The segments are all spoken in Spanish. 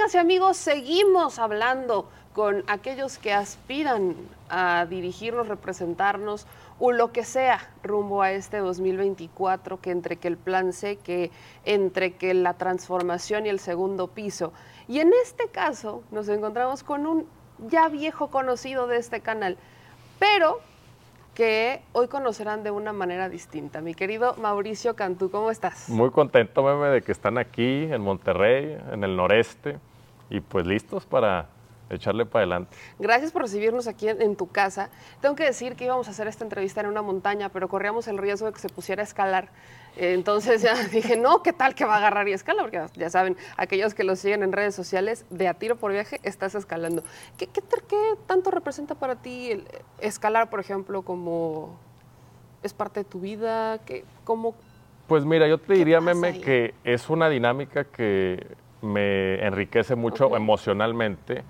Amigas y amigos, seguimos hablando con aquellos que aspiran a dirigirnos, representarnos o lo que sea rumbo a este 2024, que entre que el plan C, que entre que la transformación y el segundo piso. Y en este caso nos encontramos con un ya viejo conocido de este canal, pero que hoy conocerán de una manera distinta. Mi querido Mauricio Cantú, ¿cómo estás? Muy contento, meme, de que están aquí en Monterrey, en el noreste, y pues listos para echarle para adelante. Gracias por recibirnos aquí en, tu casa. Tengo que decir que íbamos a hacer esta entrevista en una montaña, pero corríamos el riesgo de que se pusiera a escalar. Eh, entonces ya dije, no, ¿qué tal que va a agarrar y escala? Porque ya saben, aquellos que lo siguen en redes sociales, de a tiro por viaje estás escalando. ¿Qué, qué, tanto representa para ti el escalar, por ejemplo, como es parte de tu vida? ¿Qué, cómo, pues mira, yo te diría, Meme, que es una dinámica que me enriquece mucho emocionalmente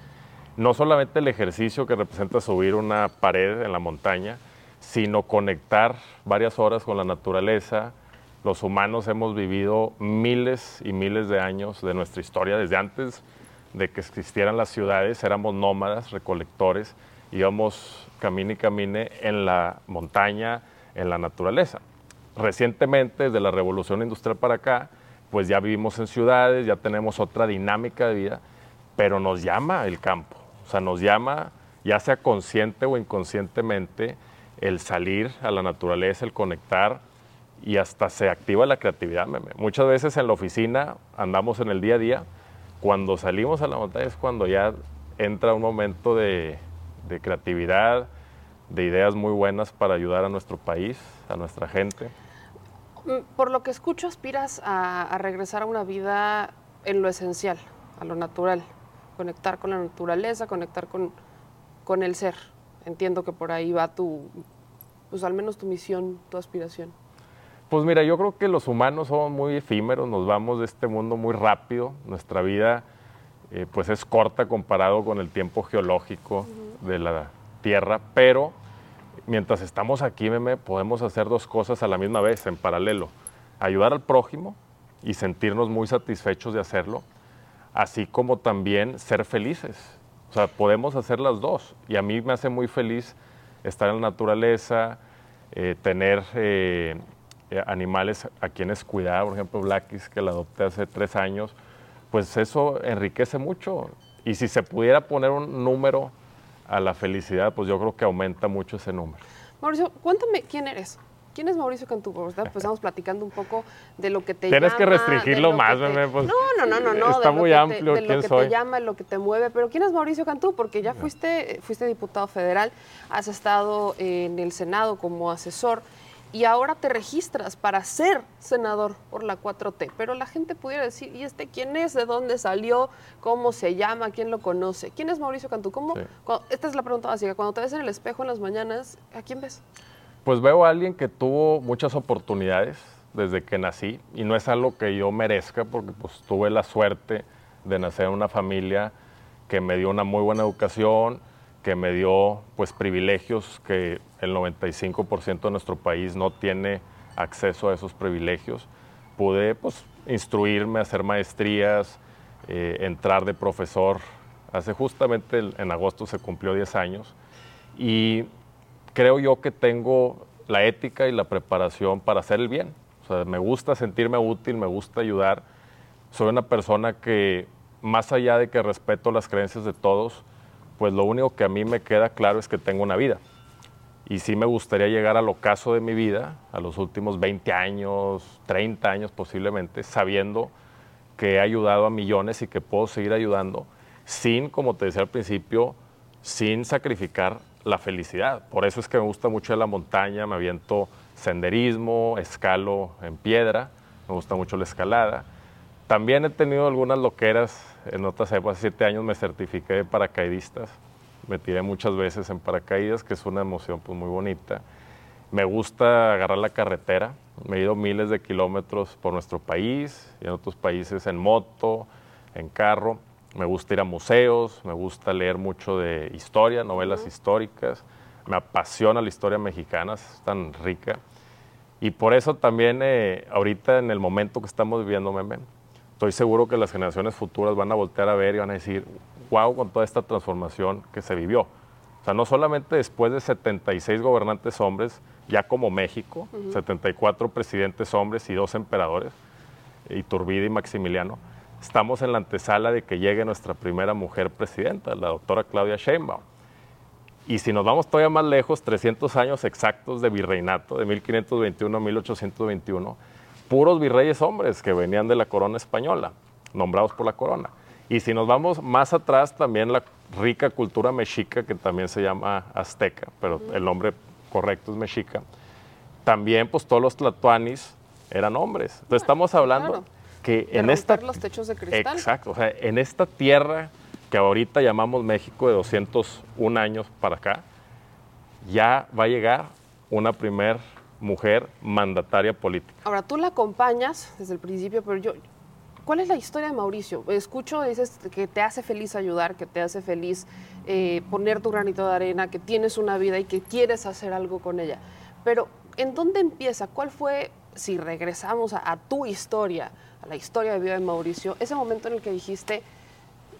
no solamente el ejercicio que representa subir una pared en la montaña, sino conectar varias horas con la naturaleza. Los humanos hemos vivido miles y miles de años de nuestra historia, desde antes de que existieran las ciudades, éramos nómadas, recolectores, íbamos camine y camine en la montaña, en la naturaleza. Recientemente, desde la revolución industrial para acá, pues ya vivimos en ciudades, ya tenemos otra dinámica de vida, pero nos llama el campo o sea, nos llama, ya sea consciente o inconscientemente, el salir a la naturaleza, el conectar y hasta se activa la creatividad. Muchas veces en la oficina andamos en el día a día, cuando salimos a la montaña es cuando ya entra un momento de, creatividad, de ideas muy buenas para ayudar a nuestro país, a nuestra gente. Mm, por lo que escucho, aspiras a regresar a una vida en lo esencial, a lo natural conectar con la naturaleza, conectar con, con el ser. Entiendo que por ahí va tu, pues al menos tu misión, tu aspiración. Pues mira, yo creo que los humanos somos muy efímeros, nos vamos de este mundo muy rápido, nuestra vida eh, pues es corta comparado con el tiempo geológico de la Tierra, pero mientras estamos aquí, meme, podemos hacer dos cosas a la misma vez, en paralelo. Ayudar al prójimo y sentirnos muy satisfechos de hacerlo, así como también ser felices. O sea, podemos hacer las dos. Y a mí me hace muy feliz estar en la naturaleza, eh, tener eh, eh, animales a quienes cuidar, por ejemplo, Blackis, que la adopté hace tres años, pues eso enriquece mucho. Y si se pudiera poner un número a la felicidad, pues yo creo que aumenta mucho ese número. Mauricio, cuéntame quién eres. ¿Quién es Mauricio Cantú? Pues estamos platicando un poco de lo que te Tienes que restringirlo más, bebé. Pues, no, no, no, no, no. Está muy amplio. de lo que te llama, lo que te mueve. Pero ¿quién es Mauricio Cantú? Porque ya fuiste, fuiste diputado federal, has estado en el Senado como asesor y ahora te registras para ser senador por la 4T. Pero la gente pudiera decir, ¿y este quién es? ¿De dónde salió? ¿Cómo se llama? ¿Quién lo conoce? ¿Quién es Mauricio Cantú? ¿Cómo, esta es la pregunta básica. Cuando te ves en el espejo en las mañanas, ¿a quién ves? Pues veo a alguien que tuvo muchas oportunidades desde que nací y no es algo que yo merezca porque pues tuve la suerte de nacer en una familia que me dio una muy buena educación, que me dio pues privilegios que el 95% de nuestro país no tiene acceso a esos privilegios. Pude pues instruirme, hacer maestrías, eh, entrar de profesor. Hace justamente en agosto se cumplió 10 años y creo yo que tengo la ética y la preparación para hacer el bien. O sea, me gusta sentirme útil, me gusta ayudar. Soy una persona que, más allá de que respeto las creencias de todos, pues lo único que a mí me queda claro es que tengo una vida. Y sí me gustaría llegar al ocaso de mi vida, a los últimos 20 años, 30 años posiblemente, sabiendo que he ayudado a millones y que puedo seguir ayudando sin, como te decía al principio, sin sacrificar la felicidad. Por eso es que me gusta mucho la montaña, me aviento senderismo, escalo en piedra, me gusta mucho la escalada. También he tenido algunas loqueras, en otras épocas, siete años me certifiqué de paracaidistas, me tiré muchas veces en paracaídas, que es una emoción pues, muy bonita. Me gusta agarrar la carretera, me he ido miles de kilómetros por nuestro país y en otros países en moto, en carro. Me gusta ir a museos, me gusta leer mucho de historia, novelas históricas. Me apasiona la historia mexicana, es tan rica. Y por eso también eh, ahorita en el momento que estamos viviendo, meme, estoy seguro que las generaciones futuras van a voltear a ver y van a decir, wow, con toda esta transformación que se vivió. O sea, no solamente después de 76 gobernantes hombres, ya como México, 74 presidentes hombres y dos emperadores, Iturbide y Maximiliano, estamos en la antesala de que llegue nuestra primera mujer presidenta, la doctora Claudia Sheinbaum. Y si nos vamos todavía más lejos, 300 años exactos de virreinato, de 1521 a 1821, puros virreyes hombres que venían de la corona española, nombrados por la corona. Y si nos vamos más atrás, también la rica cultura mexica, que también se llama azteca, pero el nombre correcto es mexica. También, pues todos los tlatoanis eran hombres. Entonces, estamos hablando que en esta. los techos de cristal. Exacto, o sea, en esta tierra que ahorita llamamos México de 201 años para acá, ya va a llegar una primer mujer mandataria política. Ahora, tú la acompañas desde el principio, pero yo, ¿cuál es la historia de Mauricio? Escucho, dices que te hace feliz ayudar, que te hace feliz eh, poner tu granito de arena, que tienes una vida y que quieres hacer algo con ella. Pero, ¿en dónde empieza? ¿Cuál fue, si regresamos a tu historia, a la historia de vida de Mauricio, ese momento en el que dijiste,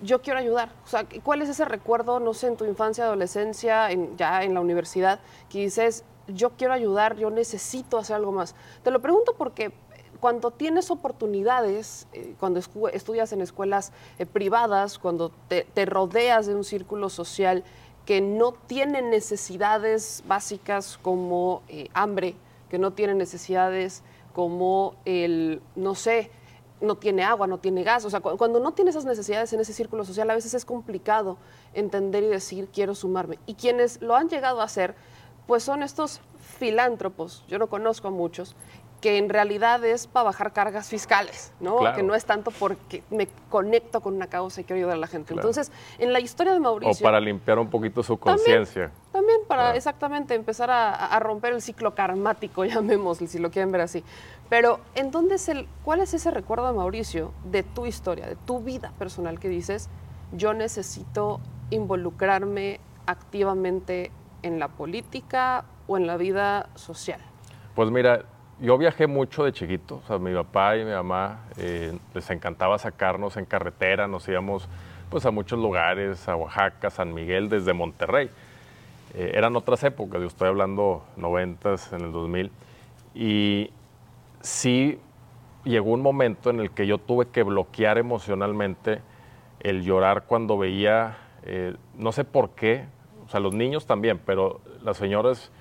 yo quiero ayudar. O sea, ¿cuál es ese recuerdo, no sé, en tu infancia, adolescencia, ya en la universidad, que dices, yo quiero ayudar, yo necesito hacer algo más? Te lo pregunto porque cuando tienes oportunidades, eh, cuando estudias en escuelas eh, privadas, cuando te, rodeas de un círculo social que no tiene necesidades básicas como eh, hambre, que no tiene necesidades como el, no sé, no tiene agua, no tiene gas. O sea, cuando no tiene esas necesidades en ese círculo social, a veces es complicado entender y decir, quiero sumarme. Y quienes lo han llegado a hacer, pues son estos filántropos, yo no conozco a muchos, que en realidad es para bajar cargas fiscales, ¿no? Que no es tanto porque me conecto con una causa y quiero ayudar a la gente. Entonces, en la historia de Mauricio... O para limpiar un poquito su conciencia. También, para exactamente empezar a, romper el ciclo karmático, llamémosle, si lo quieren ver así. Pero, ¿en dónde es el, ¿cuál es ese recuerdo de Mauricio de tu historia, de tu vida personal que dices, yo necesito involucrarme activamente en la política o en la vida social? Pues mira, yo viajé mucho de chiquito, o sea, mi papá y mi mamá eh, les encantaba sacarnos en carretera, nos íbamos pues a muchos lugares, a Oaxaca, San Miguel, desde Monterrey. Eh, eran otras épocas, yo estoy hablando noventas, en el 2000, y sí llegó un momento en el que yo tuve que bloquear emocionalmente el llorar cuando veía, eh, no sé por qué, o sea, los niños también, pero las señoras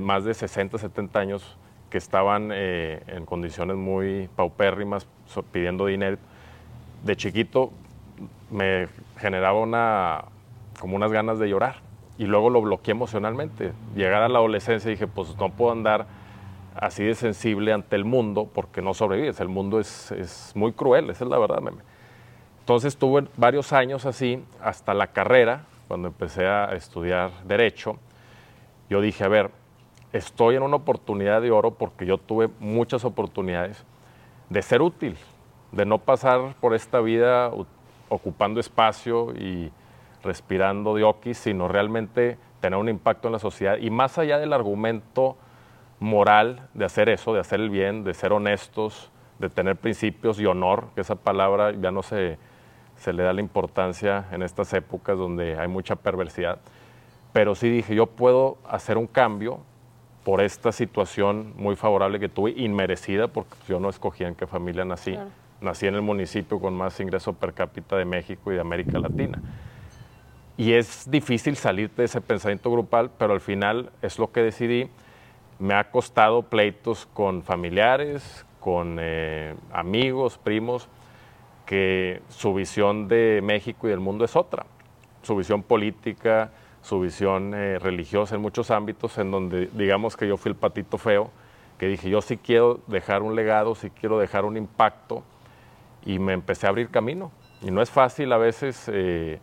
más de 60, 70 años, que estaban eh, en condiciones muy paupérrimas pidiendo dinero. De chiquito me generaba una, como unas ganas de llorar y luego lo bloqueé emocionalmente. Llegar a la adolescencia dije, pues no puedo andar así de sensible ante el mundo porque no sobrevives. El mundo es, es muy cruel, esa es la verdad. Meme. Entonces tuve varios años así, hasta la carrera, cuando empecé a estudiar Derecho. Yo dije, a ver, estoy en una oportunidad de oro porque yo tuve muchas oportunidades de ser útil, de no pasar por esta vida ocupando espacio y respirando diokis, sino realmente tener un impacto en la sociedad. Y más allá del argumento moral de hacer eso, de hacer el bien, de ser honestos, de tener principios y honor, que esa palabra ya no se, se le da la importancia en estas épocas donde hay mucha perversidad. Pero sí dije, yo puedo hacer un cambio por esta situación muy favorable que tuve, inmerecida, porque yo no escogía en qué familia nací. Nací en el municipio con más ingreso per cápita de México y de América Latina. Y es difícil salir de ese pensamiento grupal, pero al final es lo que decidí. Me ha costado pleitos con familiares, con eh, amigos, primos, que su visión de México y del mundo es otra. Su visión política, su visión eh, religiosa en muchos ámbitos, en donde digamos que yo fui el patito feo, que dije, yo sí quiero dejar un legado, sí quiero dejar un impacto, y me empecé a abrir camino. Y no es fácil a veces, eh,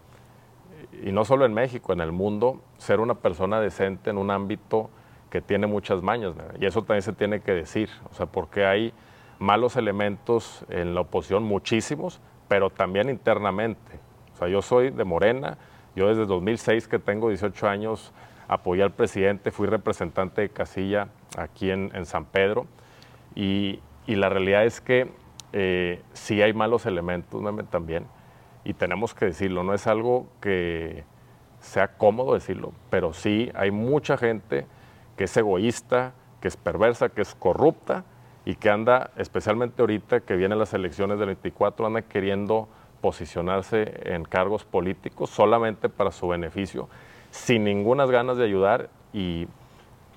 y no solo en México, en el mundo, ser una persona decente en un ámbito que tiene muchas mañas, y eso también se tiene que decir, o sea, porque hay malos elementos en la oposición, muchísimos, pero también internamente. O sea, yo soy de Morena, yo desde 2006 que tengo 18 años apoyé al presidente, fui representante de casilla aquí en, San Pedro y, la realidad es que eh, sí hay malos elementos también, y tenemos que decirlo, no es algo que sea cómodo decirlo, pero sí hay mucha gente que es egoísta, que es perversa, que es corrupta y que anda, especialmente ahorita que vienen las elecciones del 24, anda queriendo posicionarse en cargos políticos solamente para su beneficio, sin ninguna ganas de ayudar y,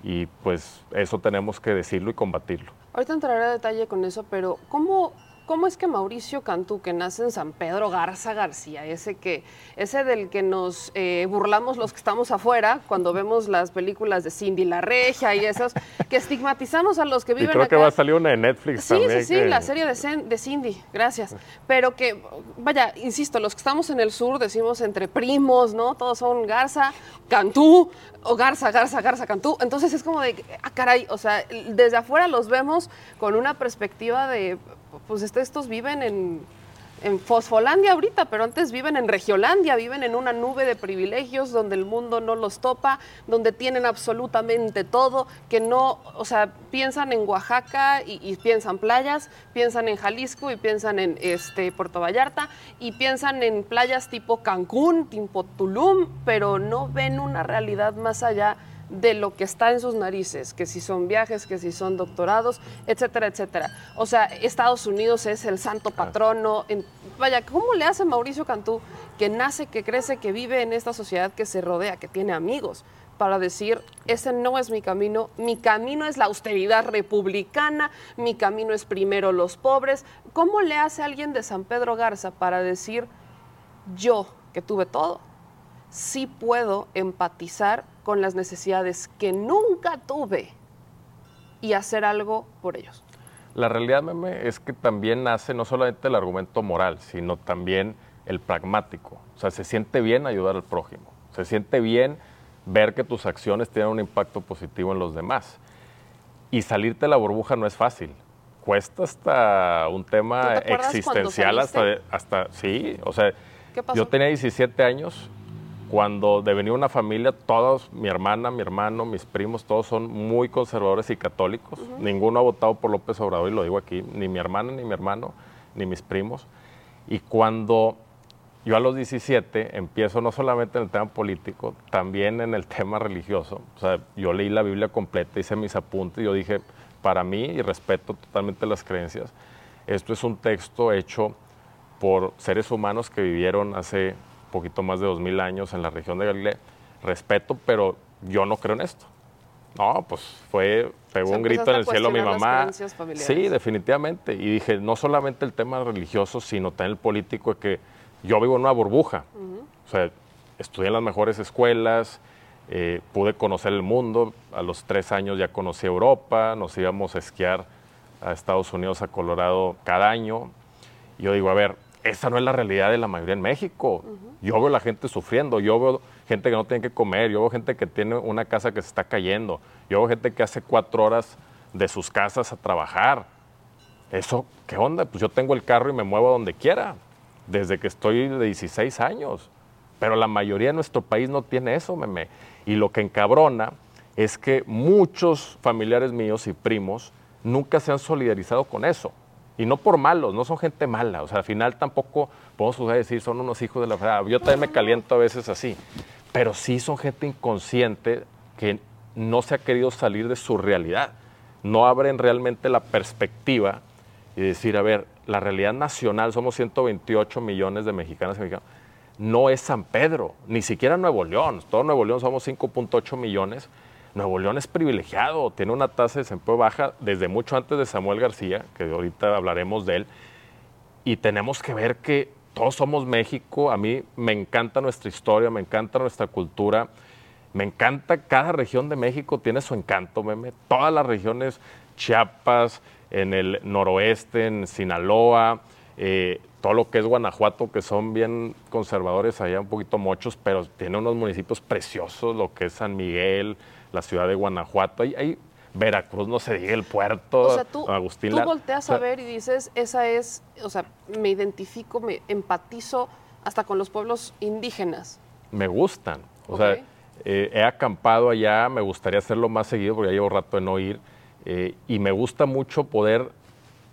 y pues eso tenemos que decirlo y combatirlo. Ahorita entraré a detalle con eso, pero ¿cómo ¿Cómo es que Mauricio Cantú, que nace en San Pedro Garza García, ese, que, ese del que nos eh, burlamos los que estamos afuera cuando vemos las películas de Cindy la Regia y esas, que estigmatizamos a los que viven y creo que va a salir una de Netflix sí, también. Sí, sí, la serie de, de, Cindy, gracias. Pero que, vaya, insisto, los que estamos en el sur decimos entre primos, ¿no? Todos son Garza, Cantú, o Garza, Garza, Garza, Cantú. Entonces es como de, ah, caray, o sea, desde afuera los vemos con una perspectiva de pues estos viven en, en Fosfolandia ahorita, pero antes viven en Regiolandia, viven en una nube de privilegios donde el mundo no los topa, donde tienen absolutamente todo, que no, o sea, piensan en Oaxaca y, piensan playas, piensan en Jalisco y piensan en este Puerto Vallarta y piensan en playas tipo Cancún, tipo Tulum, pero no ven una realidad más allá de lo que está en sus narices, que si son viajes, que si son doctorados, etcétera, etcétera. O sea, Estados Unidos es el santo patrono. vaya, ¿cómo le hace Mauricio Cantú, que nace, que crece, que vive en esta sociedad que se rodea, que tiene amigos, para decir, ese no es mi camino, mi camino es la austeridad republicana, mi camino es primero los pobres? ¿Cómo le hace alguien de San Pedro Garza para decir, yo, que tuve todo, sí puedo empatizar con las necesidades que nunca tuve y hacer algo por ellos. La realidad, meme, es que también nace no solamente el argumento moral, sino también el pragmático. O sea, se siente bien ayudar al prójimo, se siente bien ver que tus acciones tienen un impacto positivo en los demás. Y salirte de la burbuja no es fácil. Cuesta hasta un tema existencial, hasta, hasta, sí, o sea, yo tenía 17 años cuando de venir una familia, todos, mi hermana, mi hermano, mis primos, todos son muy conservadores y católicos. Ninguno ha votado por López Obrador, y lo digo aquí, ni mi hermana, ni mi hermano, ni mis primos. Y cuando yo a los 17 empiezo no solamente en el tema político, también en el tema religioso. O sea, yo leí la Biblia completa, hice mis apuntes y yo dije, para mí, y respeto totalmente las creencias, esto es un texto hecho por seres humanos que vivieron hace poquito más de 2000 años en la región de Galilea. Respeto, pero yo no creo en esto. No, pues fue, pegó un grito en el cielo mi mamá. Sí, definitivamente. Y dije, no solamente el tema religioso, sino también el político, que yo vivo en una burbuja. O sea, estudié en las mejores escuelas, eh, pude conocer el mundo. A los tres años ya conocí Europa, nos íbamos a esquiar a Estados Unidos, a Colorado cada año. Y yo digo, a ver, esa no es la realidad de la mayoría en México. Yo veo la gente sufriendo, yo veo gente que no tiene que comer, yo veo gente que tiene una casa que se está cayendo, yo veo gente que hace cuatro horas de sus casas a trabajar. Eso, ¿qué onda? Pues yo tengo el carro y me muevo donde quiera, desde que estoy de 16 años. Pero la mayoría de nuestro país no tiene eso, meme. Y lo que encabrona es que muchos familiares míos y primos nunca se han solidarizado con eso. Y no por malos, no son gente mala. O sea, al final tampoco podemos decir son unos hijos de la verdad. Yo también me caliento a veces así. Pero sí son gente inconsciente que no se ha querido salir de su realidad. No abren realmente la perspectiva y decir, a ver, la realidad nacional, somos 128 millones de mexicanas y mexicanos, no es San Pedro, ni siquiera Nuevo León. Todo Nuevo León somos 5.8 millones Nuevo León es privilegiado, tiene una tasa de desempleo baja desde mucho antes de Samuel García, que ahorita hablaremos de él, y tenemos que ver que todos somos México, a mí me encanta nuestra historia, me encanta nuestra cultura, me encanta cada región de México, tiene su encanto, meme, todas las regiones, Chiapas, en el noroeste, en Sinaloa, eh, todo lo que es Guanajuato, que son bien conservadores allá, un poquito mochos, pero tiene unos municipios preciosos, lo que es San Miguel, la ciudad de Guanajuato, hay, Veracruz, no se diga el puerto, o sea, tú, Tú volteas a ver y dices, esa es, o sea, me identifico, me empatizo hasta con los pueblos indígenas. Me gustan, o sea, eh, he acampado allá, me gustaría hacerlo más seguido porque ya llevo rato de no ir, eh, y me gusta mucho poder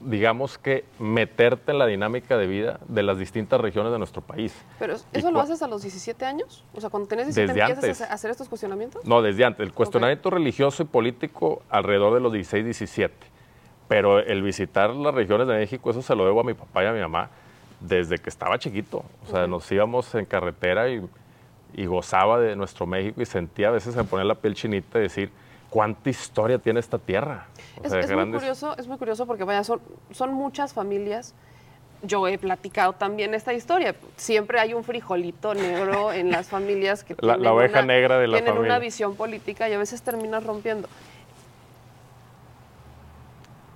digamos que, meterte en la dinámica de vida de las distintas regiones de nuestro país. ¿Pero eso lo haces a los 17 años? O sea, cuando tenés 17 desde empiezas antes. a hacer estos cuestionamientos. No, desde antes. El cuestionamiento religioso y político alrededor de los 16, 17. Pero el visitar las regiones de México, eso se lo debo a mi papá y a mi mamá desde que estaba chiquito. O sea, nos íbamos en carretera y, y, gozaba de nuestro México y sentía a veces me ponía la piel chinita de decir cuánta historia tiene esta tierra. O es, sea, es grandes... muy curioso, es muy curioso porque vaya, son, son muchas familias. Yo he platicado también esta historia. Siempre hay un frijolito negro en las familias que la, tienen, la oveja una, negra de la tienen familia. una visión política y a veces terminas rompiendo.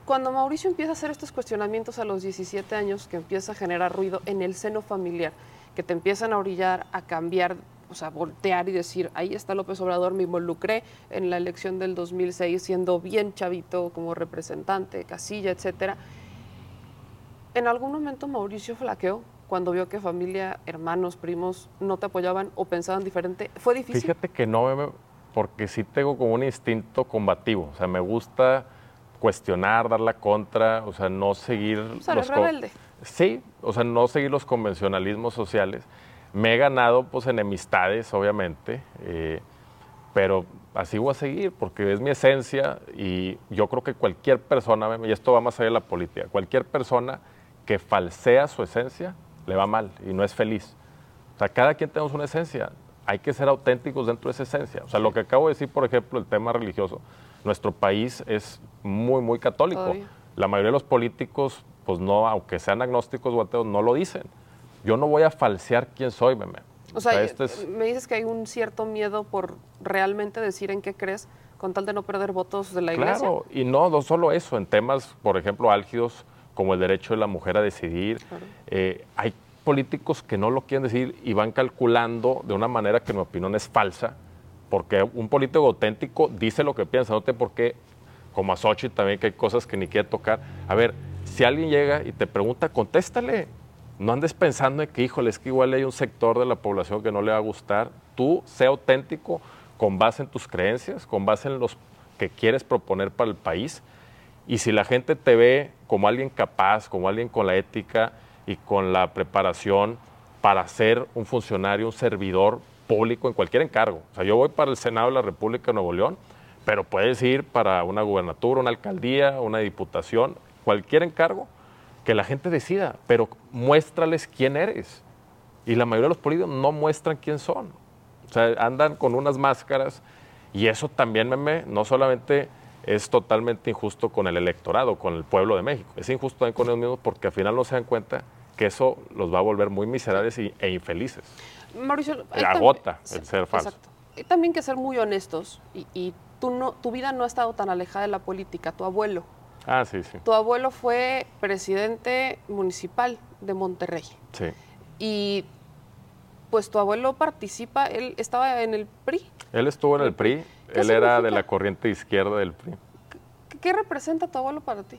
Cuando Mauricio empieza a hacer estos cuestionamientos a los 17 años, que empieza a generar ruido en el seno familiar, que te empiezan a orillar a cambiar, o sea, voltear y decir, ahí está López Obrador, me involucré en la elección del 2006 siendo bien chavito como representante, casilla, etcétera. ¿En algún momento Mauricio flaqueó cuando vio que familia, hermanos, primos no te apoyaban o pensaban diferente? ¿Fue difícil? Fíjate que no, porque sí tengo como un instinto combativo, o sea, me gusta cuestionar, dar la contra, o sea, no seguir... O sea, los rebelde. Sí, o sea, no seguir los convencionalismos sociales. Me he ganado, pues, enemistades, obviamente, eh, pero así voy a seguir, porque es mi esencia y yo creo que cualquier persona, y esto va más allá de la política, cualquier persona que falsea su esencia, le va mal y no es feliz. O sea, cada quien tenemos una esencia, hay que ser auténticos dentro de esa esencia. O sea, lo que acabo de decir, por ejemplo, el tema religioso, nuestro país es muy, muy católico. La mayoría de los políticos, pues no, aunque sean agnósticos o ateos, no lo dicen. Yo no voy a falsear quién soy, meme. O sea, este es... me dices que hay un cierto miedo por realmente decir en qué crees con tal de no perder votos de la iglesia. Claro, y no, no solo eso, en temas, por ejemplo, álgidos como el derecho de la mujer a decidir, claro. eh, hay políticos que no lo quieren decir y van calculando de una manera que en mi opinión es falsa, porque un político auténtico dice lo que piensa, no tiene por qué, como a Sochi también, que hay cosas que ni quiere tocar. A ver, si alguien llega y te pregunta, contéstale. No andes pensando en que, híjole, es que igual hay un sector de la población que no le va a gustar. Tú sé auténtico con base en tus creencias, con base en los que quieres proponer para el país. Y si la gente te ve como alguien capaz, como alguien con la ética y con la preparación para ser un funcionario, un servidor público en cualquier encargo. O sea, yo voy para el Senado de la República de Nuevo León, pero puedes ir para una gubernatura, una alcaldía, una diputación, cualquier encargo, que la gente decida, pero muéstrales quién eres. Y la mayoría de los políticos no muestran quién son. O sea, andan con unas máscaras y eso también, meme, no solamente es totalmente injusto con el electorado, con el pueblo de México, es injusto también con ellos mismos porque al final no se dan cuenta que eso los va a volver muy miserables y, e infelices. Mauricio, agota el ser falso. Exacto. Hay también que ser muy honestos y, y tú no, tu vida no ha estado tan alejada de la política. Tu abuelo, Ah, sí, sí. tu abuelo fue presidente municipal de Monterrey Sí. y pues tu abuelo participa, él estaba en el PRI. Él estuvo en el PRI, ¿Qué él era de la corriente izquierda del PRI. ¿Qué, qué representa tu abuelo para ti?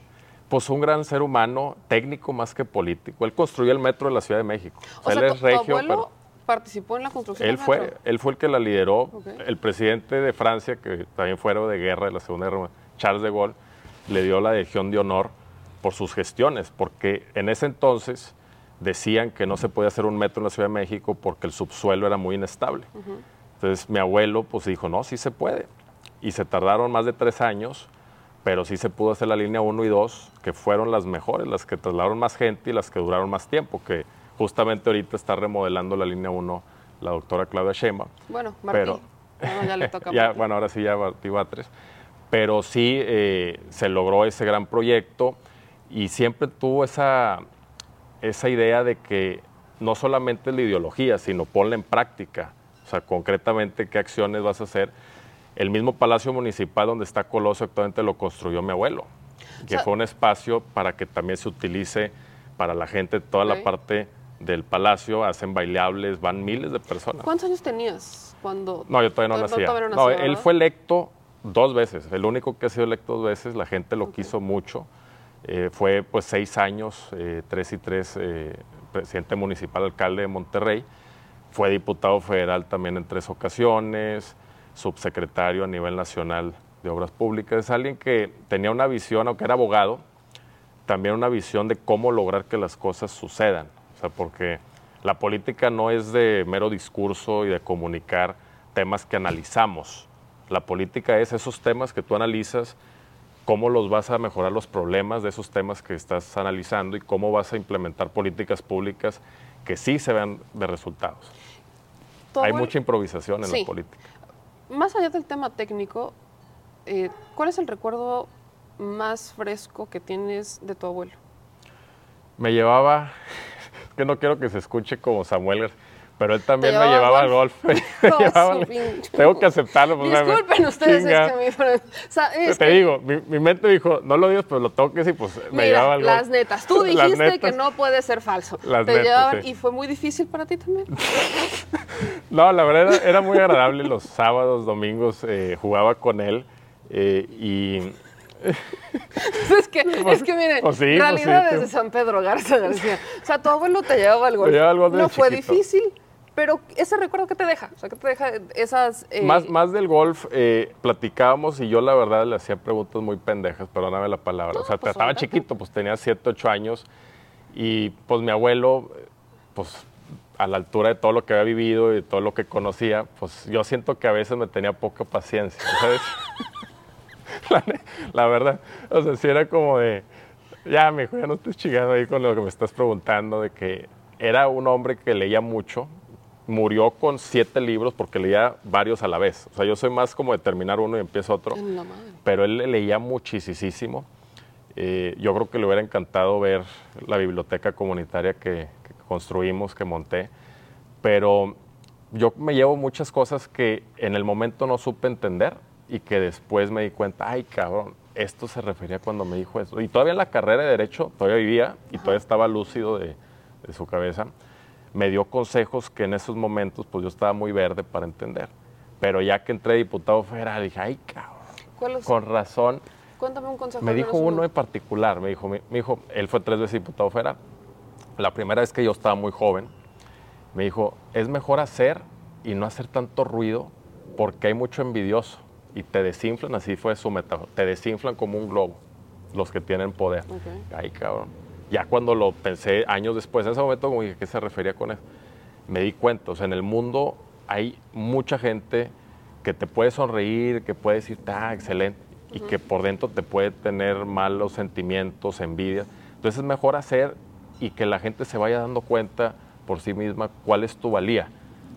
Pues un gran ser humano, técnico más que político. Él construyó el metro de la Ciudad de México. O él sea, es tu, tu abuelo pero participó en la construcción él del fue, metro. él fue el que la lideró. El presidente de Francia, que también fue de guerra de la Segunda Guerra, Charles de Gaulle, le dio la Legión de Honor por sus gestiones, porque en ese entonces decían que no se podía hacer un metro en la Ciudad de México porque el subsuelo era muy inestable. Entonces mi abuelo pues dijo, no, sí se puede. Y se tardaron más de tres años, pero sí se pudo hacer la línea 1 y 2, que fueron las mejores, las que trasladaron más gente y las que duraron más tiempo, que justamente ahorita está remodelando la línea 1 la doctora Claudia Sheinbaum. Bueno, Martí. Pero- No, ya le toca ya, bueno, ahora sí ya Martí Batres. Pero sí eh, se logró ese gran proyecto y siempre tuvo esa, esa idea de que no solamente la ideología, sino ponla en práctica. O sea, concretamente qué acciones vas a hacer. El mismo Palacio Municipal donde está Colosio actualmente lo construyó mi abuelo, que sea- fue un espacio para que también se utilice para la gente, toda Ok. la parte del palacio, hacen bailables, van miles de personas. ¿Cuántos años tenías cuando.? No, yo todavía no nacía. no él fue electo dos veces, el único que ha sido electo dos veces, la gente lo quiso mucho. Eh, fue pues seis años, eh, tres y tres, eh, presidente municipal, alcalde de Monterrey. Fue diputado federal también en tres ocasiones, subsecretario a nivel nacional de Obras Públicas. Es alguien que tenía una visión, aunque era abogado, también una visión de cómo lograr que las cosas sucedan. O sea, porque la política no es de mero discurso y de comunicar temas que analizamos. La política es esos temas que tú analizas, cómo los vas a mejorar los problemas de esos temas que estás analizando y cómo vas a implementar políticas públicas que sí se vean de resultados. Hay mucha improvisación en la política. Más allá del tema técnico, eh, ¿cuál es el recuerdo más fresco que tienes de tu abuelo? Me llevaba, que no quiero que se escuche como Samuel, pero él también me llevaba al golf. tengo que aceptarlo. Pues, Disculpen ustedes, es que mi, Te digo, mi, mente dijo, no lo digas, pero lo toques y pues me llevaba al golf. Las netas. Tú dijiste que no puede ser falso. Las Te llevaban, y fue muy difícil para ti también. no, la verdad era, muy agradable los sábados, domingos, eh, jugaba con él eh, y es, que, es que miren, pues pues realidad desde San Pedro Garza García. O sea, tu abuelo te llevaba al golf. no fue difícil, pero ese recuerdo que te deja, o sea, que te deja esas... Eh, más, más del golf, eh, platicábamos y yo la verdad le hacía preguntas muy pendejas, perdóname la palabra. o sea, pues estaba chiquito, pues tenía 7, 8 años y pues mi abuelo, pues a la altura de todo lo que había vivido y todo lo que conocía, pues yo siento que a veces me tenía poca paciencia, ¿sabes? la, verdad. O sea, si era como de, ya, mi hijo, ya no estés chingando ahí con lo que me estás preguntando, de que era un hombre que leía mucho, murió con siete libros porque leía varios a la vez. O sea, yo soy más como de terminar uno y empiezo otro. Pero él leía muchísimo. Eh, yo creo que le hubiera encantado ver la biblioteca comunitaria que, que, construimos, que monté. Pero yo me llevo muchas cosas que en el momento no supe entender y que después me di cuenta, ay cabrón, esto se refería cuando me dijo eso. Y todavía en la carrera de Derecho, todavía vivía y todavía estaba lúcido de, su cabeza. Me dio consejos que en esos momentos pues yo estaba muy verde para entender. Pero ya que entré diputado federal, dije, ay cabrón, con razón. Cuéntame un consejo. Me dijo uno en particular, me dijo, me dijo, él fue tres veces diputado federal. La primera vez que yo estaba muy joven, me dijo, es mejor hacer y no hacer tanto ruido porque hay mucho envidioso y te desinflan, así fue su metáfora, te desinflan como un globo, los que tienen poder. Ay, cabrón. Ya cuando lo pensé años después, en ese momento, como dije, ¿qué se refería con eso? Me di cuenta, o sea, en el mundo hay mucha gente que te puede sonreír, que puede decir, ah, excelente, y que por dentro te puede tener malos sentimientos, envidia. Entonces es mejor hacer y que la gente se vaya dando cuenta por sí misma cuál es tu valía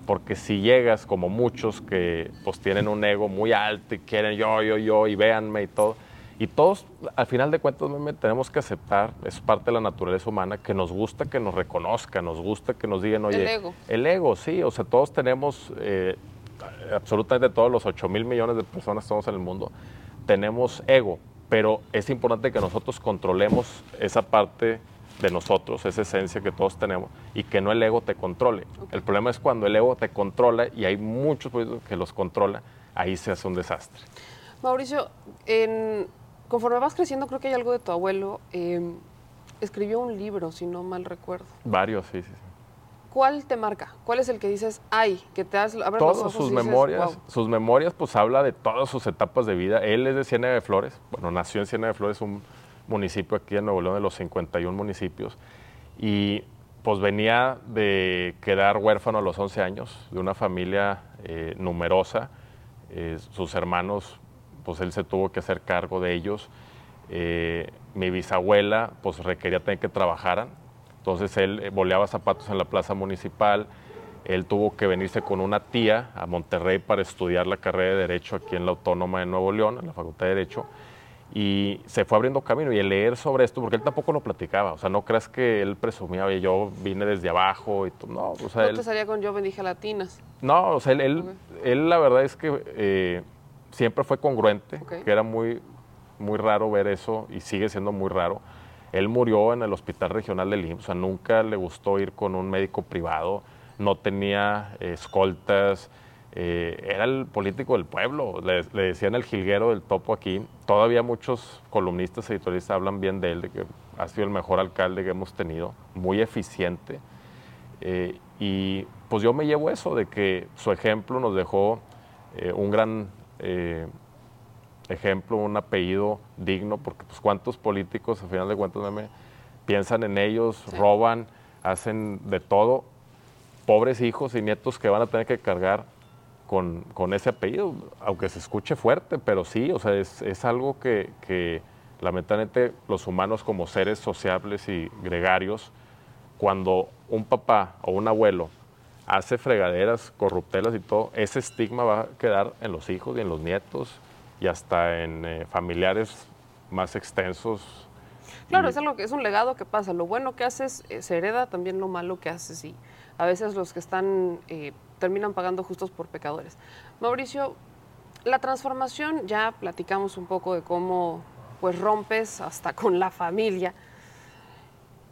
porque si llegas como muchos que pues tienen un ego muy alto y quieren yo, yo, yo y véanme y todo, y todos al final de cuentas tenemos que aceptar, es parte de la naturaleza humana, que nos gusta que nos reconozcan, nos gusta que nos digan, oye, el ego, el ego sí, o sea, todos tenemos, eh, absolutamente todos los 8 mil millones de personas que estamos en el mundo, tenemos ego, pero es importante que nosotros controlemos esa parte de nosotros, esa esencia que todos tenemos, y que no el ego te controle. El problema es cuando el ego te controla y hay muchos que los controla, ahí se hace un desastre. Mauricio, conforme vas creciendo, creo que hay algo de tu abuelo. Em, escribió un libro, si no mal recuerdo. Varios, sí, sí. ¿Cuál te marca? ¿Cuál es el que dices, ay, que te has Todas sus memorias, sus memorias, pues habla de todas sus etapas de vida. Él es de Ciénaga de Flores, bueno, nació en Ciénaga de Flores, un municipio aquí en Nuevo León, de los 51 municipios, y pues venía de quedar huérfano a los 11 años, de una familia eh, numerosa, eh, sus hermanos, pues él se tuvo que hacer cargo de ellos, eh, mi bisabuela pues requería tener que trabajaran, entonces él boleaba zapatos en la plaza municipal, él tuvo que venirse con una tía a Monterrey para estudiar la carrera de Derecho aquí en la Autónoma de Nuevo León, en la Facultad de Derecho, y se fue abriendo camino. Y el leer sobre esto, porque él tampoco lo platicaba, o sea, no creas que él presumía, oye, yo vine desde abajo y tú, no, o sea, ¿No él, te salía con yo bendije latinas? No, o sea, él, él, la verdad es que eh, siempre fue congruente, que era muy, muy raro ver eso y sigue siendo muy raro. Él murió en el Hospital Regional del IMSS, o sea, nunca le gustó ir con un médico privado, no tenía escoltas, eh, era el político del pueblo, le, decían el jilguero del topo aquí. Todavía muchos columnistas, editorialistas hablan bien de él, de que ha sido el mejor alcalde que hemos tenido, muy eficiente. Eh, y pues yo me llevo eso, de que su ejemplo nos dejó eh, un gran ejemplo, un apellido digno, porque pues cuántos políticos, a final de cuentas, piensan en ellos, roban, hacen de todo, pobres hijos y nietos que van a tener que cargar con, con ese apellido, aunque se escuche fuerte, pero sí, o sea, es, es algo que, que lamentablemente los humanos como seres sociables y gregarios, cuando un papá o un abuelo hace fregaderas, corruptelas y todo, ese estigma va a quedar en los hijos y en los nietos y hasta en eh, familiares más extensos. Claro, Y- es algo que es un legado que pasa. Lo bueno que haces eh, se hereda, también lo malo que haces y a veces los que están eh, terminan pagando justos por pecadores. Mauricio, la transformación ya platicamos un poco de cómo pues rompes hasta con la familia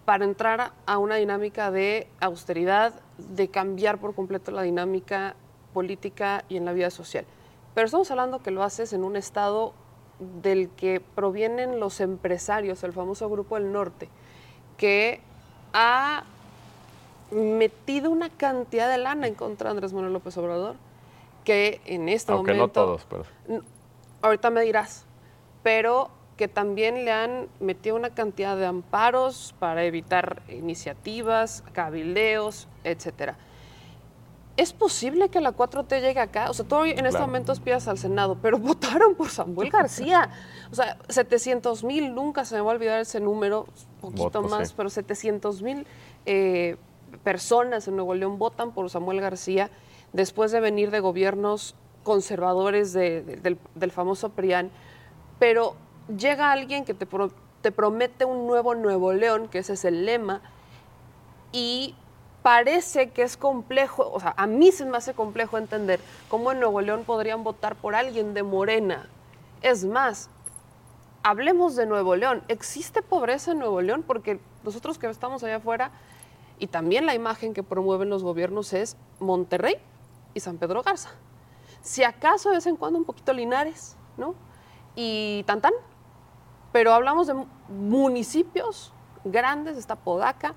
para entrar a- una dinámica de austeridad, de cambiar por completo la dinámica política y en la vida social. Pero estamos hablando que lo haces en un estado del que provienen los empresarios, el famoso Grupo del Norte, que ha metido una cantidad de lana en contra de Andrés Manuel López Obrador, que en este aunque no momento... todos, pero N- Ahorita me dirás, pero que también le han metido una cantidad de amparos para evitar iniciativas, cabildeos, etcétera. ¿Es posible que la 4T llegue acá? O sea, tú en este momento aspiras al Senado, pero votaron por Samuel García. O sea, 700 mil, nunca se me va a olvidar ese número, poquito más, sí. pero 700 mil eh, personas en Nuevo León votan por Samuel García después de venir de gobiernos conservadores de- de- del, del famoso PRIAN. Pero llega alguien que te, te promete un nuevo Nuevo León, que ese es el lema, y parece que es complejo, o sea, a mí se me hace complejo entender cómo en Nuevo León podrían votar por alguien de Morena. Es más, hablemos de Nuevo León. ¿Existe pobreza en Nuevo León? Porque nosotros que estamos allá afuera, y también la imagen que promueven los gobiernos es Monterrey y San Pedro Garza. Si acaso de vez en cuando un poquito Linares, ¿no? Y Tantán. Pero hablamos de mu- municipios grandes, está Podaca.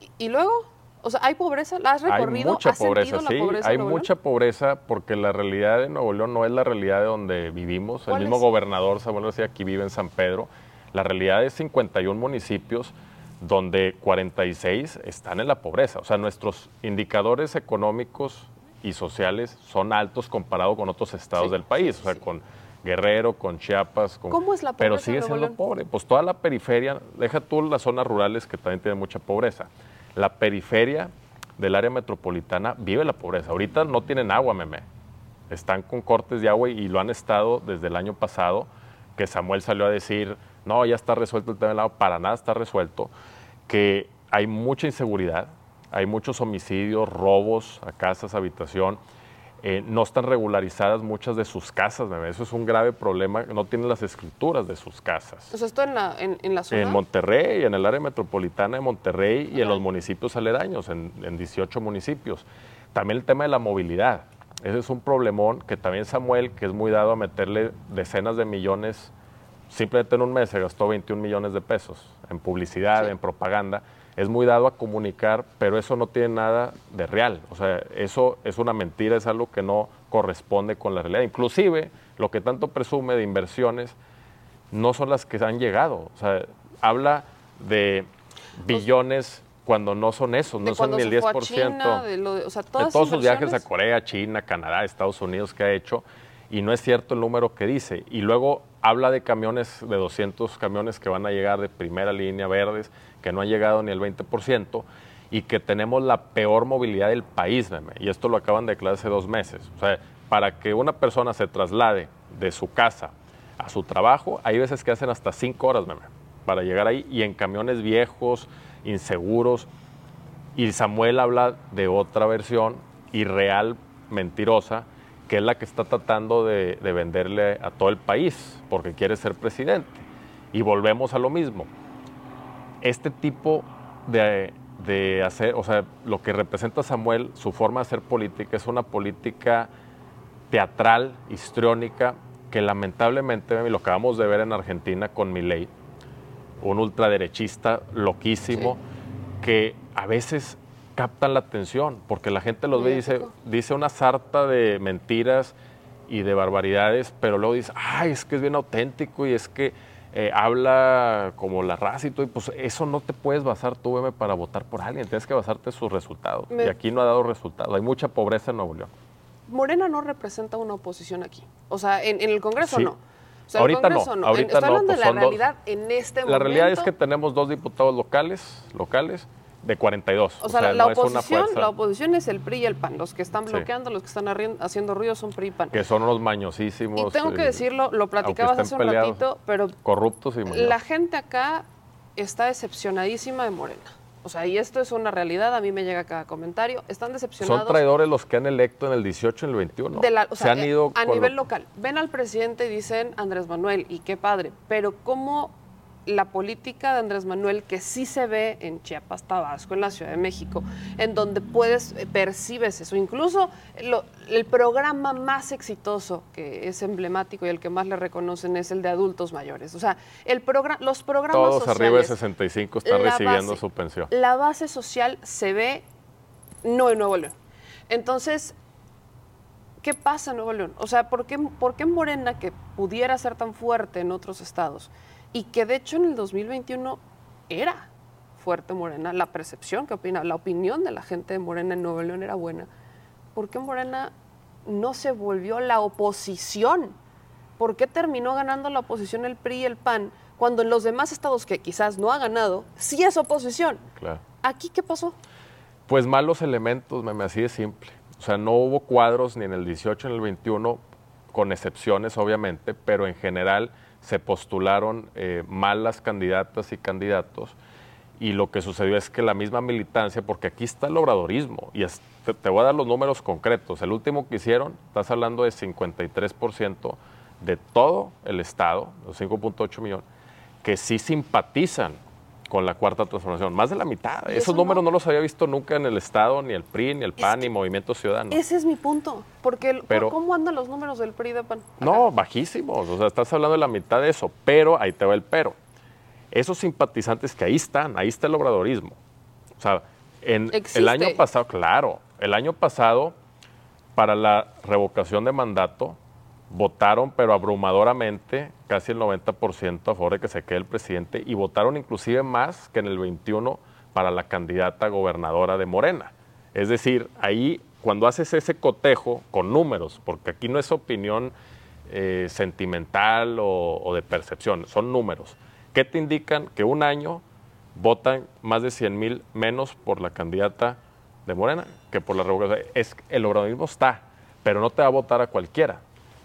Y, y luego, o sea, ¿hay pobreza? ¿La has hay recorrido? mucha ¿Has pobreza, sí, la pobreza en hay mucha pobreza porque la realidad de Nuevo León no es la realidad de donde vivimos. El ¿Cuál mismo es? gobernador Samuel García aquí vive en San Pedro. La realidad es 51 municipios donde 46 están en la pobreza. O sea, nuestros indicadores económicos y sociales son altos comparado con otros estados Sí, del país, o sea, sí. con Guerrero, con Chiapas. Con, ¿Cómo es la Pero pobreza en sigue siendo León? pobre. Pues toda la periferia, deja tú las zonas rurales que también tienen mucha pobreza. La periferia del área metropolitana vive la pobreza. Ahorita no tienen agua, meme. Están con cortes de agua y lo han estado desde el año pasado, que Samuel salió a decir, no, ya está resuelto el tema del agua, para nada está resuelto, que hay mucha inseguridad, hay muchos homicidios, robos a casas, habitación, eh, no están regularizadas muchas de sus casas, eso es un grave problema, no tienen las escrituras de sus casas. Sea, esto en la, en, en la zona. En Monterrey, en el área metropolitana de Monterrey y en los municipios aledaños, en, en 18 municipios. También el tema de la movilidad. Ese es un problemón que también Samuel, que es muy dado a meterle decenas de millones, simplemente en un mes se gastó 21 millones de pesos en publicidad, Sí. en propaganda. Es muy dado a comunicar, pero eso no tiene nada de real. O sea, eso es una mentira, es algo que no corresponde con la realidad. Inclusive, lo que tanto presume de inversiones, no son las que han llegado. O sea, habla de billones cuando no son esos, no son ni el se fue a 10%. China, de, lo de- o sea, de todas todos sus viajes a Corea, China, Canadá, Estados Unidos que ha hecho, y no es cierto el número que dice. Y luego habla de camiones, de 200 camiones que van a llegar de primera línea verdes, que no han llegado ni el 20%, y que tenemos la peor movilidad del país, meme. Y esto lo acaban de declarar hace dos meses. O sea, para que una persona se traslade de su casa a su trabajo, hay veces que hacen hasta cinco horas, meme, para llegar ahí, y en camiones viejos, inseguros. Y Samuel habla de otra versión irreal, mentirosa, que es la que está tratando de venderle a todo el país porque quiere ser presidente. Y volvemos a lo mismo. Este tipo de, de hacer, o sea, lo que representa Samuel, su forma de hacer política, es una política teatral, histriónica, que lamentablemente, lo acabamos de ver en Argentina con Milei, un ultraderechista loquísimo, que a veces captan la atención, porque la gente los ve y dice, dice una sarta de mentiras y de barbaridades, pero luego dices, ay, es que es bien auténtico y es que eh, habla como la raza y todo, y pues eso no te puedes basar tú, Meme, para votar por alguien, tienes que basarte en sus resultados. Me- Y aquí no ha dado resultados, hay mucha pobreza en Nuevo León. Morena no representa una oposición aquí. O sea, en, en el Congreso Sí. no. O sea, Ahorita no, no. ahorita En- Estoy no, hablando pues de la dos. realidad en este momento. La realidad es que tenemos dos diputados locales, locales de 42. O sea, la, no es oposición, fuerza la oposición es el PRI y el PAN. Los que están Sí. bloqueando, los que están haciendo ruido son PRI y PAN. que son unos mañosísimos. Y tengo que eh, decirlo, lo platicabas hace un peleados, ratito, pero Corruptos y mañosos. la gente acá está decepcionadísima de Morena. O sea, y esto es una realidad, a mí me llega cada comentario. Están decepcionados. Son traidores los que han electo en el 18 y en el 21. de la- o sea, Se han eh, ido a nivel lo- local. Ven al presidente y dicen Andrés Manuel, y qué padre, pero cómo la política de Andrés Manuel, que sí se ve en Chiapas, Tabasco, en la Ciudad de México, en donde puedes, eh, percibes eso. Incluso lo- el programa más exitoso, que es emblemático y el que más le reconocen, es el de adultos mayores. O sea, el progra- los programas Todos arriba de sociales, 65 están recibiendo base- su pensión. la base social se ve no en Nuevo León. Entonces, ¿qué pasa en Nuevo León? O sea, ¿por qué, por qué Morena, que pudiera ser tan fuerte en otros estados, y que de hecho en el 2021 era fuerte Morena, la percepción que opina, la opinión de la gente de Morena en Nuevo León era buena, ¿por qué Morena no se volvió la oposición? ¿Por qué terminó ganando la oposición el PRI y el PAN cuando en los demás estados que quizás no ha ganado, sí es oposición? Claro. ¿Aquí qué pasó? Pues malos elementos, meme, así de simple. O sea, no hubo cuadros ni en el 18 ni en el 21, con excepciones obviamente, pero en general se postularon eh, malas candidatas y candidatos. Y lo que sucedió es que la misma militancia, porque aquí está el obradorismo, y te, te voy a dar los números concretos. El último que hicieron, estás hablando de 53% de todo el Estado, los 5.8 millones, que sí simpatizan con la cuarta transformación. Más de la mitad. Esos eso números no los había visto nunca en el Estado, ni el PRI, ni el Es PAN, que ni Movimiento Ciudadano. Ese es mi punto. Porque el- Pero- ¿cómo andan los números del PRI de PAN? No, bajísimos. O sea, estás hablando de la mitad de eso. Pero, ahí te va el pero. Esos simpatizantes que ahí están, ahí está el obradorismo. O sea, en Existe. el año pasado, claro, el año pasado, para la revocación de mandato, votaron, pero abrumadoramente, casi el 90% a favor de que se quede el presidente, y votaron inclusive más que en el 21 para la candidata gobernadora de Morena. Es decir, ahí cuando haces ese cotejo con números, porque aquí no es opinión eh, sentimental o, de percepción, son números, que te indican que un año votan más de 100 mil menos por la candidata de Morena que por la revocación. Es, el obradorismo está, pero no te va a votar a cualquiera.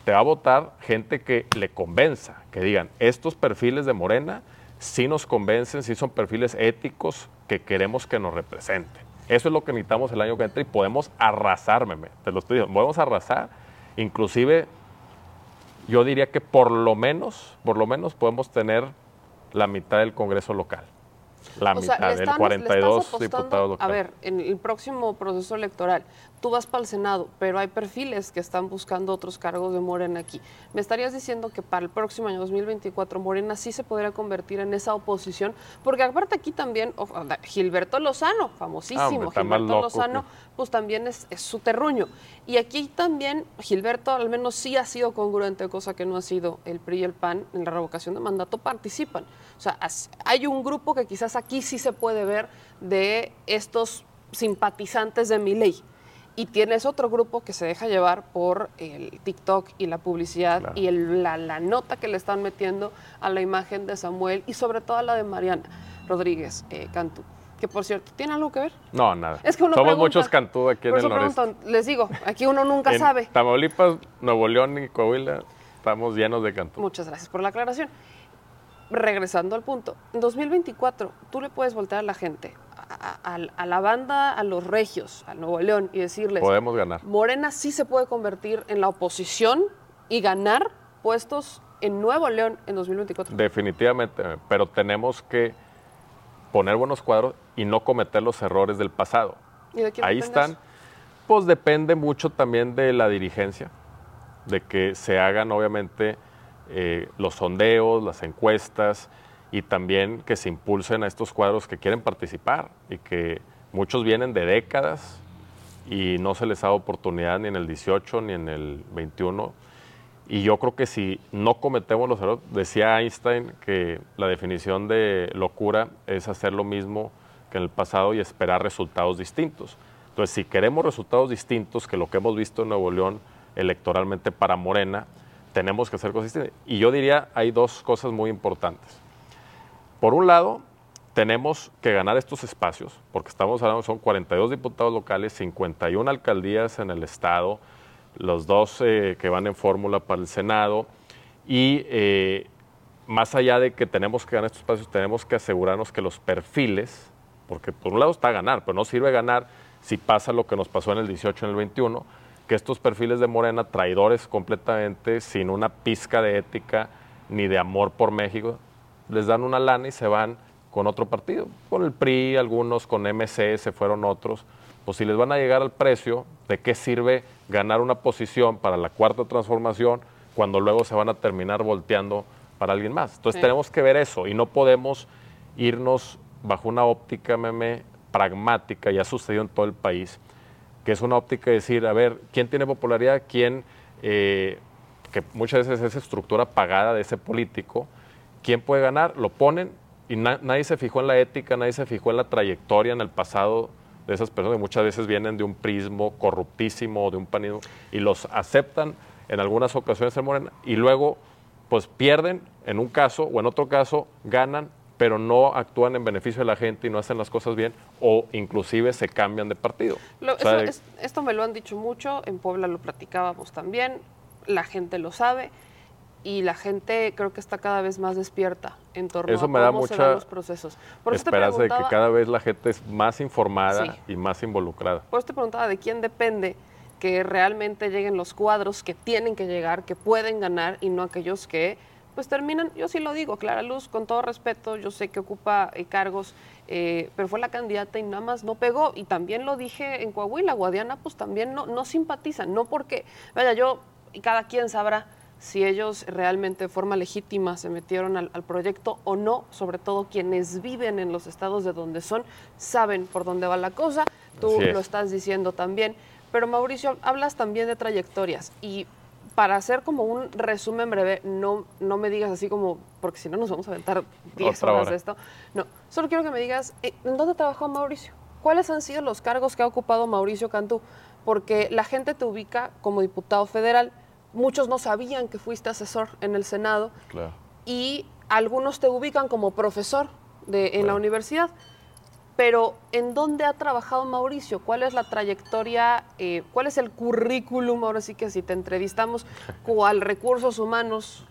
Te va a votar gente que le convenza, que digan, estos perfiles de Morena sí nos convencen, sí son perfiles éticos que queremos que nos representen. Eso es lo que necesitamos el año que entra y podemos arrasar, meme, te lo estoy diciendo, podemos arrasar, inclusive yo diría que por lo menos, por lo menos podemos tener la mitad del Congreso local. La O sea, mitad, el están- le 42 estás diputados locales. A ver, en el próximo proceso electoral, tú vas para el Senado, pero hay perfiles que están buscando otros cargos de Morena aquí. ¿Me estarías diciendo que para el próximo año 2024 Morena sí se podría convertir en esa oposición? Porque aparte aquí también, Gilberto Lozano, famosísimo, Gilberto loco Lozano, pues también es, es su terruño. Y aquí también Gilberto al menos sí ha sido congruente, cosa que no ha sido el PRI y el PAN en la revocación de mandato, participan. O sea, hay un grupo que quizás aquí sí se puede ver de estos simpatizantes de mi ley. Y tienes otro grupo que se deja llevar por el TikTok y la publicidad Claro. y el- la, la nota que le están metiendo a la imagen de Samuel y sobre todo a la de Mariana Rodríguez eh, Cantú. Que por cierto, ¿tiene algo que ver? No, nada. Es que uno Somos pregunta. muchos cantú aquí en el noreste. les digo, aquí uno nunca En sabe. Tamaulipas, Nuevo León y Coahuila estamos llenos de cantú. Muchas gracias por la aclaración. Regresando al punto, en 2024 tú le puedes voltear a la gente, a, a- a la banda, a los regios, a Nuevo León y decirles, Podemos ganar. Morena sí se puede convertir en la oposición y ganar puestos en Nuevo León en 2024. Definitivamente, pero tenemos que poner buenos cuadros y no cometer los errores del pasado. ¿Y de quién Ahí están. eso? Pues depende mucho también de la dirigencia, de que se hagan obviamente eh, los sondeos, las encuestas y también que se impulsen a estos cuadros que quieren participar y que muchos vienen de décadas y no se les da oportunidad ni en el 18 ni en el 21 Y yo creo que si no cometemos los errores, decía Einstein que la definición de locura es hacer lo mismo que en el pasado y esperar resultados distintos. Entonces, si queremos resultados distintos que lo que hemos visto en Nuevo León electoralmente para Morena, tenemos que hacer cosas distintas. Y yo diría, hay dos cosas muy importantes. Por un lado, tenemos que ganar estos espacios, porque estamos hablando, son 42 diputados locales, 51 alcaldías en el Estado, los dos eh, que van en fórmula para el Senado, y eh, más allá de que tenemos que ganar estos espacios, tenemos que asegurarnos que los perfiles, porque por un lado está ganar, pero no sirve ganar si pasa lo que nos pasó en el 18, en el 21, que estos perfiles de Morena, traidores completamente, sin una pizca de ética ni de amor por México, les dan una lana y se van con otro partido, con el PRI, algunos con MC, se fueron otros. Pues si les van a llegar al precio, ¿de qué sirve ganar una posición para la cuarta transformación cuando luego se van a terminar volteando para alguien más? Entonces tenemos que ver eso y no podemos irnos bajo una óptica meme pragmática, ya ha sucedido en todo el país, que es una óptica de decir, a ver, ¿quién tiene popularidad? ¿Quién, eh, que muchas veces es estructura pagada de ese político? ¿Quién puede ganar? Lo ponen y nadie se fijó en la ética, nadie se fijó en la trayectoria, en el pasado de esas personas que muchas veces vienen de un prismo corruptísimo, de un panismo, y los aceptan en algunas ocasiones en Morena, y luego pues pierden en un caso o en otro caso ganan, pero no actúan en beneficio de la gente y no hacen las cosas bien, o inclusive se cambian de partido. esto me lo han dicho mucho, en Puebla lo platicábamos también, la gente lo sabe y la gente creo que está cada vez más despierta en torno eso a me da mucha los procesos. Por esperanza de que cada vez la gente es más informada y más involucrada. Por eso te preguntaba de quién depende que realmente lleguen los cuadros que tienen que llegar, que pueden ganar y no aquellos que pues terminan, yo sí lo digo, Clara Luz, con todo respeto, yo sé que ocupa eh, cargos, eh, pero fue la candidata y nada más no pegó. Y también lo dije en Coahuila, Guadiana pues también no, no simpatiza, no porque, vaya, yo, y cada quien sabrá si ellos realmente de forma legítima se metieron al, proyecto o no, sobre todo quienes viven en los estados de donde son, saben por dónde va la cosa, tú lo estás diciendo también. Pero Mauricio, hablas también de trayectorias y para hacer como un resumen breve, no, no me digas así como, porque si no nos vamos a aventar 10 horas de esto. No, solo quiero que me digas, eh, ¿en dónde trabajó Mauricio? ¿Cuáles han sido los cargos que ha ocupado Mauricio Cantú? Porque la gente te ubica como diputado federal, muchos no sabían que fuiste asesor en el Senado y algunos te ubican como profesor de, en la universidad. Pero ¿en dónde ha trabajado Mauricio? ¿Cuál es la trayectoria? Eh, ¿Cuál es el currículum? Ahora sí que si te entrevistamos, ¿cuál recursos humanos?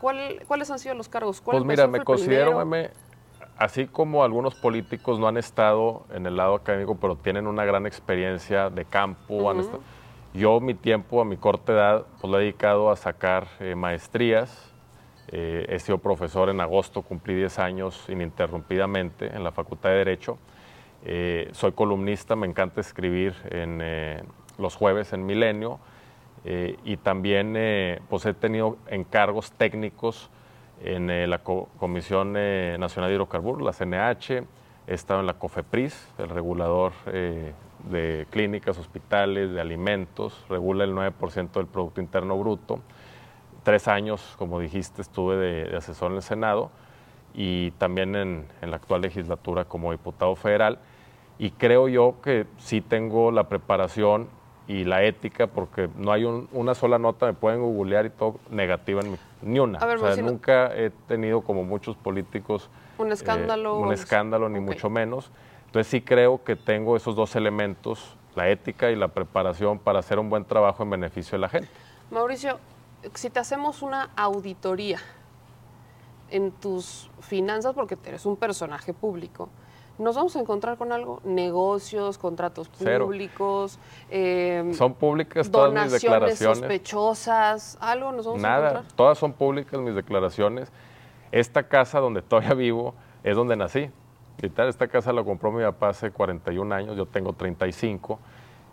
¿Cuáles han sido los cargos? pues mira, me considero, así como algunos políticos no han estado en el lado académico, pero tienen una gran experiencia de campo, han estado, yo mi tiempo a mi corta edad pues lo he dedicado a sacar eh, maestrías. Eh, he sido profesor en agosto, cumplí 10 años ininterrumpidamente en la Facultad de Derecho. Eh, soy columnista, me encanta escribir en los jueves en Milenio y también pues he tenido encargos técnicos en la Comisión Nacional de Hidrocarburos, la CNH, he estado en la COFEPRIS, el regulador de clínicas, hospitales, de alimentos, regula el 9% del Producto Interno Bruto. Tres años, como dijiste, estuve de, asesor en el Senado y también en, la actual legislatura como diputado federal. Y creo yo que sí tengo la preparación y la ética, porque no hay una sola nota, me pueden googlear y todo, negativa en mi, ni una. o sea, nunca he tenido, como muchos políticos, un escándalo. Eh, un escándalo, ni mucho menos. Entonces sí creo que tengo esos dos elementos, la ética y la preparación para hacer un buen trabajo en beneficio de la gente. Mauricio, si te hacemos una auditoría en tus finanzas, porque eres un personaje público, ¿nos vamos a encontrar con algo? Negocios, contratos públicos. Eh, son públicas todas mis declaraciones. sospechosas, algo nos vamos a encontrar. todas son públicas mis declaraciones. Esta casa donde todavía vivo es donde nací esta casa la compró mi papá hace 41 años, yo tengo 35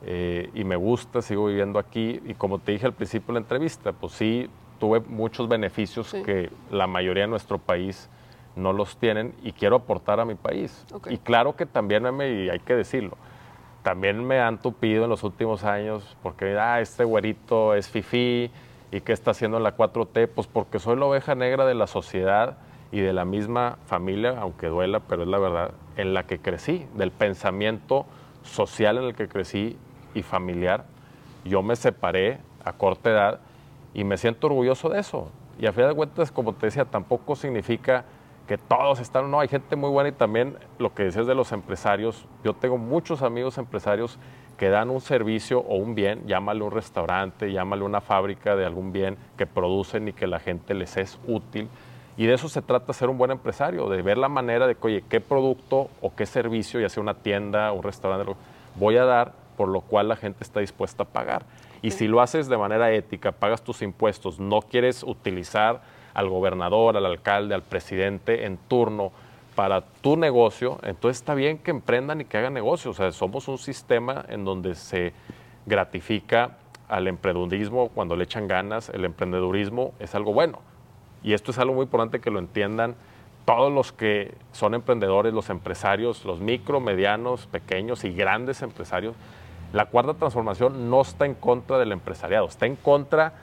eh, y me gusta, sigo viviendo aquí y como te dije al principio de la entrevista, pues sí, tuve muchos beneficios que la mayoría de nuestro país no los tienen y quiero aportar a mi país. Y claro que también, me, y hay que decirlo, también me han tupido en los últimos años porque, ah, este güerito es fifí ¿Y qué está haciendo la 4T? Pues porque soy la oveja negra de la sociedad y de la misma familia, aunque duela, pero es la verdad, en la que crecí, del pensamiento social en el que crecí y familiar. Yo me separé a corta edad y me siento orgulloso de eso. Y a fin de cuentas, como te decía, tampoco significa que todos están, no, hay gente muy buena y también lo que decías de los empresarios, yo tengo muchos amigos empresarios que dan un servicio o un bien, llámale un restaurante, llámale una fábrica de algún bien que producen y que la gente les es útil. Y de eso se trata ser un buen empresario, de ver la manera de que, oye, qué producto o qué servicio, ya sea una tienda, un restaurante, voy a dar por lo cual la gente está dispuesta a pagar. Y si lo haces de manera ética, pagas tus impuestos, no quieres utilizar al gobernador, al alcalde, al presidente en turno para tu negocio, entonces está bien que emprendan y que hagan negocio. O sea, somos un sistema en donde se gratifica al emprendedurismo cuando le echan ganas. El emprendedurismo es algo bueno. Y esto es algo muy importante que lo entiendan todos los que son emprendedores, los empresarios, los micro, medianos, pequeños y grandes empresarios. La cuarta transformación no está en contra del empresariado, está en contra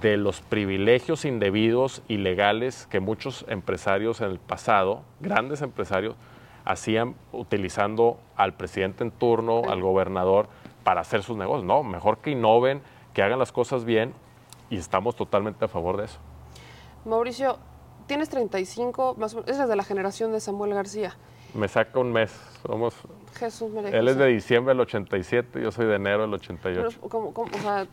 de los privilegios indebidos y legales que muchos empresarios en el pasado, grandes empresarios, hacían utilizando al presidente en turno, al gobernador, para hacer sus negocios. No, mejor que innoven, que hagan las cosas bien y estamos totalmente a favor de eso. Mauricio, tienes 35, más o menos, eres de la generación de Samuel García. Me saca un mes, somos... Jesús Él es de diciembre del 87, yo soy de enero del 88. ¿cómo, cómo, o sea,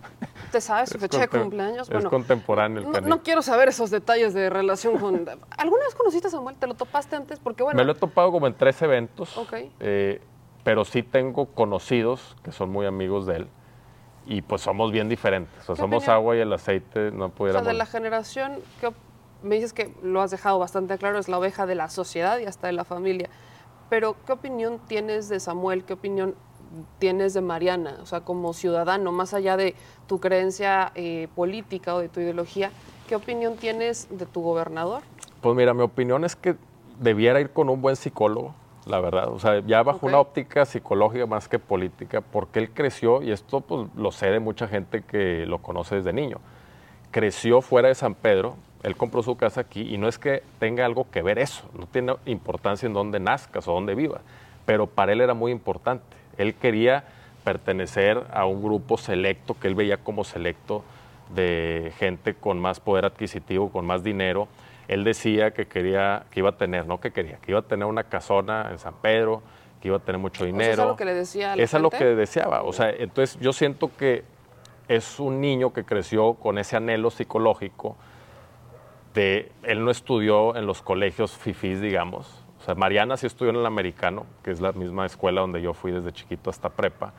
¿te sabes su fecha de cumpleaños? Es contemporáneo el no, no, quiero saber esos detalles de relación con... ¿Alguna vez conociste a Samuel? ¿Te lo topaste antes? Porque bueno... Me lo he topado como en tres eventos, eh, pero sí tengo conocidos que son muy amigos de él y pues somos bien diferentes. O sea, somos agua y el aceite, no pudiéramos... O sea, de la generación, que me dices que lo has dejado bastante claro, es la oveja de la sociedad y hasta de la familia. Pero, ¿qué opinión tienes de Samuel? ¿Qué opinión tienes de Mariana? O sea, como ciudadano, más allá de tu creencia eh, política o de tu ideología, ¿qué opinión tienes de tu gobernador? Pues mira, mi opinión es que debiera ir con un buen psicólogo, la verdad. O sea, ya bajo una óptica psicológica más que política, porque él creció, y esto pues lo sé de mucha gente que lo conoce desde niño, creció fuera de San Pedro, él compró su casa aquí y no es que tenga algo que ver eso, no tiene importancia en dónde nazcas o dónde vivas, pero para él era muy importante. Él quería pertenecer a un grupo selecto que él veía como selecto de gente con más poder adquisitivo, con más dinero. Él decía que quería, que iba a tener, no que quería, que iba a tener una casona en San Pedro, que iba a tener mucho dinero. ¿Eso es lo que le decía a es lo que deseaba. O sea, entonces yo siento que es un niño que creció con ese anhelo psicológico él no estudió en los colegios fifís, digamos. O sea, Mariana sí estudió en el americano, que es la misma escuela donde yo fui desde chiquito hasta prepa,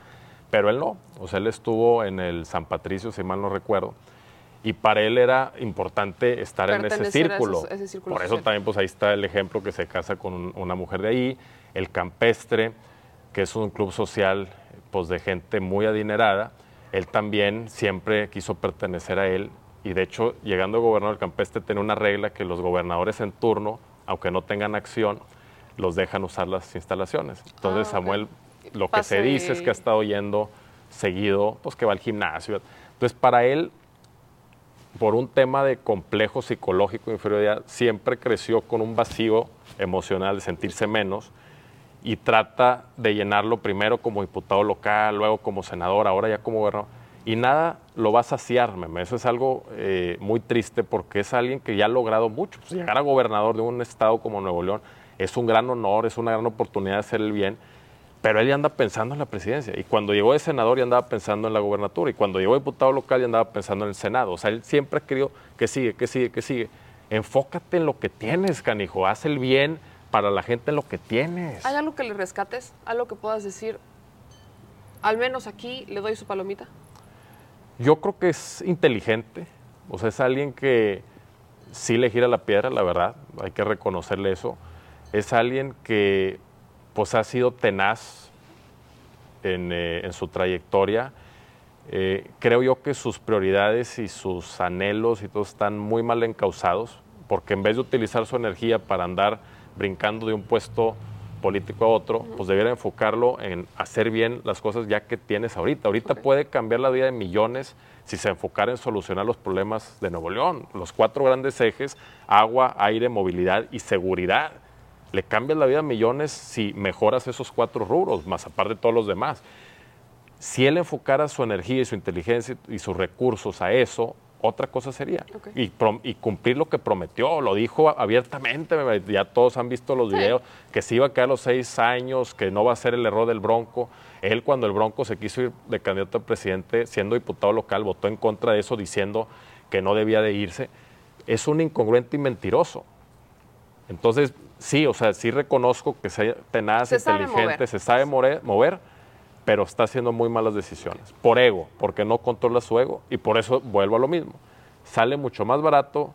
pero él no. O sea, él estuvo en el San Patricio, si mal no recuerdo. Y para él era importante estar en ese círculo. Por eso también pues ahí está el ejemplo que se casa con una mujer de ahí, el campestre, que es un club social pues de gente muy adinerada. Él también siempre quiso pertenecer a él y de hecho, llegando gobernador del Campestre, tiene una regla que los gobernadores en turno, aunque no tengan acción, los dejan usar las instalaciones. Entonces, ah, Samuel, lo que se dice es que ha estado yendo seguido, pues que va al gimnasio. Entonces, para él, por un tema de complejo psicológico de inferioridad, siempre creció con un vacío emocional de sentirse menos y trata de llenarlo primero como diputado local, luego como senador, ahora ya como gobernador y nada lo va a saciar, meme. Eso es algo eh, muy triste porque es alguien que ya ha logrado mucho. Pues, llegar a gobernador de un estado como Nuevo León es un gran honor, es una gran oportunidad de hacer el bien, pero él ya anda pensando en la presidencia. Y cuando llegó de senador ya andaba pensando en la gobernatura. Y cuando llegó diputado local ya andaba pensando en el Senado. O sea, él siempre ha querido que sigue, que sigue, que sigue. Enfócate en lo que tienes, canijo. Haz el bien para la gente en lo que tienes. ¿Hay algo que le rescates? ¿Algo que puedas decir? Al menos aquí le doy su palomita. Yo creo que es inteligente, o sea, es alguien que sí le gira la piedra, la verdad, hay que reconocerle eso. Es alguien que pues ha sido tenaz en, eh, su trayectoria. Eh, creo yo que sus prioridades y sus anhelos y todo están muy mal encausados, porque en vez de utilizar su energía para andar brincando de un puesto político a otro, pues debiera enfocarlo en hacer bien las cosas ya que tienes ahorita. Ahorita puede cambiar la vida de millones si se enfocara en solucionar los problemas de Nuevo León. Los cuatro grandes ejes, agua, aire, movilidad y seguridad. Le cambias la vida a millones si mejoras esos cuatro rubros, más aparte de todos los demás. Si él enfocara su energía y su inteligencia y sus recursos a eso, otra cosa sería. Y, y, cumplir lo que prometió, lo dijo abiertamente, ya todos han visto los videos, que se iba a quedar los seis años, que no va a ser el error del Bronco. Él cuando el Bronco se quiso ir de candidato a presidente, siendo diputado local, votó en contra de eso diciendo que no debía de irse. Es un incongruente y mentiroso. Entonces, sí, o sea, sí reconozco que sea tenaz, inteligente, se sabe mover pero está haciendo muy malas decisiones. Por ego, porque no controla su ego y por eso vuelvo a lo mismo. Sale mucho más barato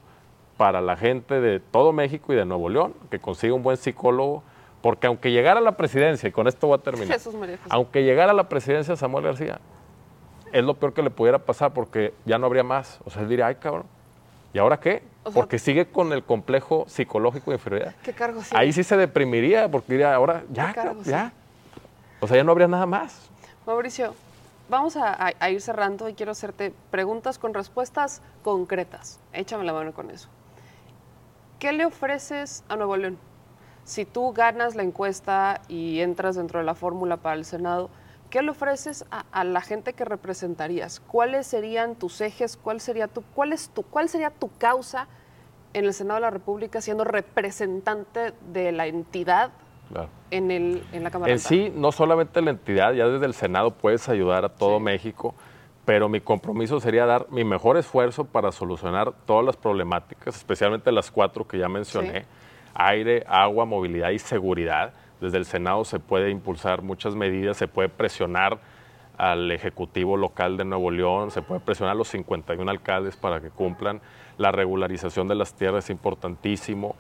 para la gente de todo México y de Nuevo León que consiga un buen psicólogo, porque aunque llegara a la presidencia, y con esto voy a terminar, aunque llegara a la presidencia Samuel García, es lo peor que le pudiera pasar porque ya no habría más. O sea, él diría, ay cabrón, ¿y ahora qué? porque sigue con el complejo psicológico de inferioridad. ¿Qué cargo Ahí sí se deprimiría porque diría, ahora ya, ya, o sea, ya no habría nada más. Mauricio, vamos a, ir cerrando y quiero hacerte preguntas con respuestas concretas. Échame la mano con eso. ¿Qué le ofreces a Nuevo León? Si tú ganas la encuesta y entras dentro de la fórmula para el Senado, ¿qué le ofreces a, la gente que representarías? ¿Cuáles serían tus ejes? ¿Cuál sería tu, cuál, es tu, ¿Cuál sería tu causa en el Senado de la República siendo representante de la entidad en, el, en la Cámara. En sí, no solamente la entidad, ya desde el Senado puedes ayudar a todo México, pero mi compromiso sería dar mi mejor esfuerzo para solucionar todas las problemáticas, especialmente las cuatro que ya mencioné, aire, agua, movilidad y seguridad. Desde el Senado se puede impulsar muchas medidas, se puede presionar al Ejecutivo local de Nuevo León, se puede presionar a los 51 alcaldes para que cumplan. La regularización de las tierras es importantísimo.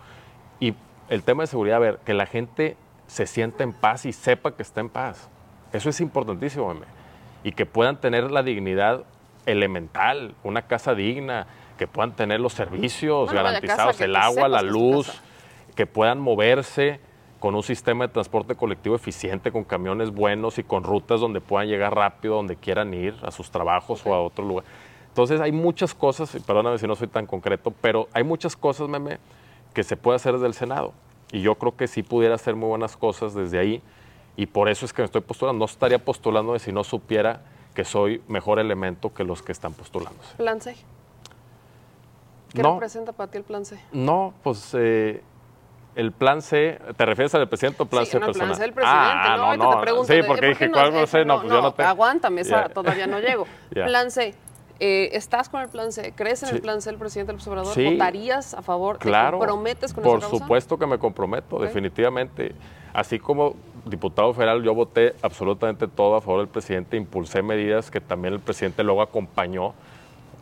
Y el tema de seguridad, a ver, que la gente se sienta en paz y sepa que está en paz. Eso es importantísimo, meme. Y que puedan tener la dignidad elemental, una casa digna, que puedan tener los servicios garantizados, el agua, la luz, que puedan moverse con un sistema de transporte colectivo eficiente, con camiones buenos y con rutas donde puedan llegar rápido, donde quieran ir, a sus trabajos o a otro lugar. Entonces hay muchas cosas, y perdóname si no soy tan concreto, pero hay muchas cosas, meme, que se puede hacer desde el Senado. Y yo creo que sí pudiera hacer muy buenas cosas desde ahí. Y por eso es que me estoy postulando. No estaría postulando si no supiera que soy mejor elemento que los que están postulándose. ¿Plan C? ¿Qué representa para ti el plan C? No, pues eh, el plan C, ¿te refieres al presidente o plan C personal? plan C del presidente, ah, no, no, te pregunto, sí, porque dije, ¿cuál no sé? No, pues yo no te... Aguántame, todavía no llego. Plan C, eh, ¿Estás con el plan C? ¿Crees en el plan C del presidente López Obrador? ¿Votarías a favor? Claro, ¿Te comprometes con Por supuesto que me comprometo, definitivamente. Así como diputado federal, yo voté absolutamente todo a favor del presidente, impulsé medidas que también el presidente luego acompañó.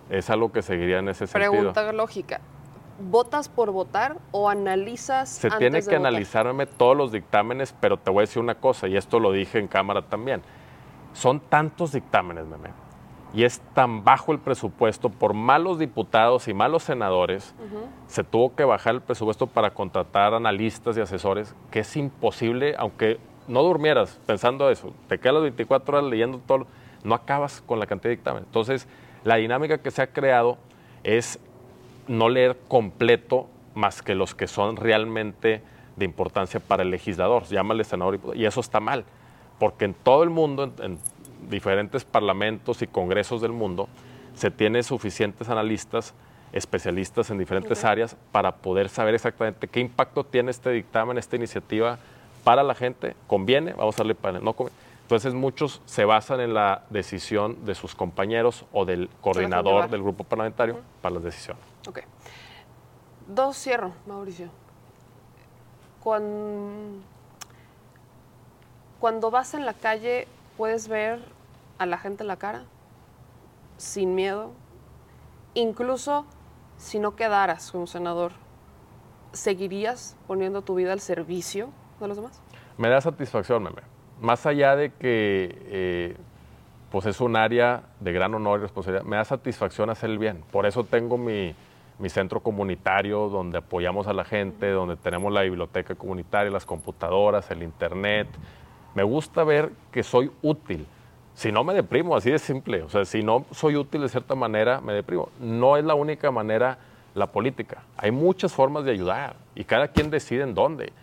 Es algo que seguiría en ese sentido. Pregunta lógica. ¿Votas por votar o analizas? Se tiene que analizarme todos los dictámenes, pero te voy a decir una cosa, y esto lo dije en cámara también. Son tantos dictámenes, meme y es tan bajo el presupuesto por malos diputados y malos senadores, se tuvo que bajar el presupuesto para contratar analistas y asesores, que es imposible, aunque no durmieras pensando eso, te quedas las 24 horas leyendo todo, no acabas con la cantidad de dictamen. Entonces, la dinámica que se ha creado es no leer completo más que los que son realmente de importancia para el legislador, llámale senador y eso está mal, porque en todo el mundo, en diferentes parlamentos y congresos del mundo, se tiene suficientes analistas, especialistas en diferentes áreas para poder saber exactamente qué impacto tiene este dictamen, esta iniciativa para la gente. ¿Conviene? Vamos a darle para no Entonces muchos se basan en la decisión de sus compañeros o del coordinador del grupo parlamentario para las decisiones. Ok. Dos cierro, Mauricio. Cuando, cuando vas en la calle puedes ver a la gente en la cara, sin miedo, incluso si no quedaras como senador, ¿seguirías poniendo tu vida al servicio de los demás? Me da satisfacción, meme. Más allá de que eh, pues es un área de gran honor y responsabilidad, me da satisfacción hacer el bien. Por eso tengo mi, mi centro comunitario donde apoyamos a la gente, donde tenemos la biblioteca comunitaria, las computadoras, el internet. Me gusta ver que soy útil. Si no me deprimo, así de simple. O sea, si no soy útil de cierta manera, me deprimo. No es la única manera la política. Hay muchas formas de ayudar y cada quien decide en dónde.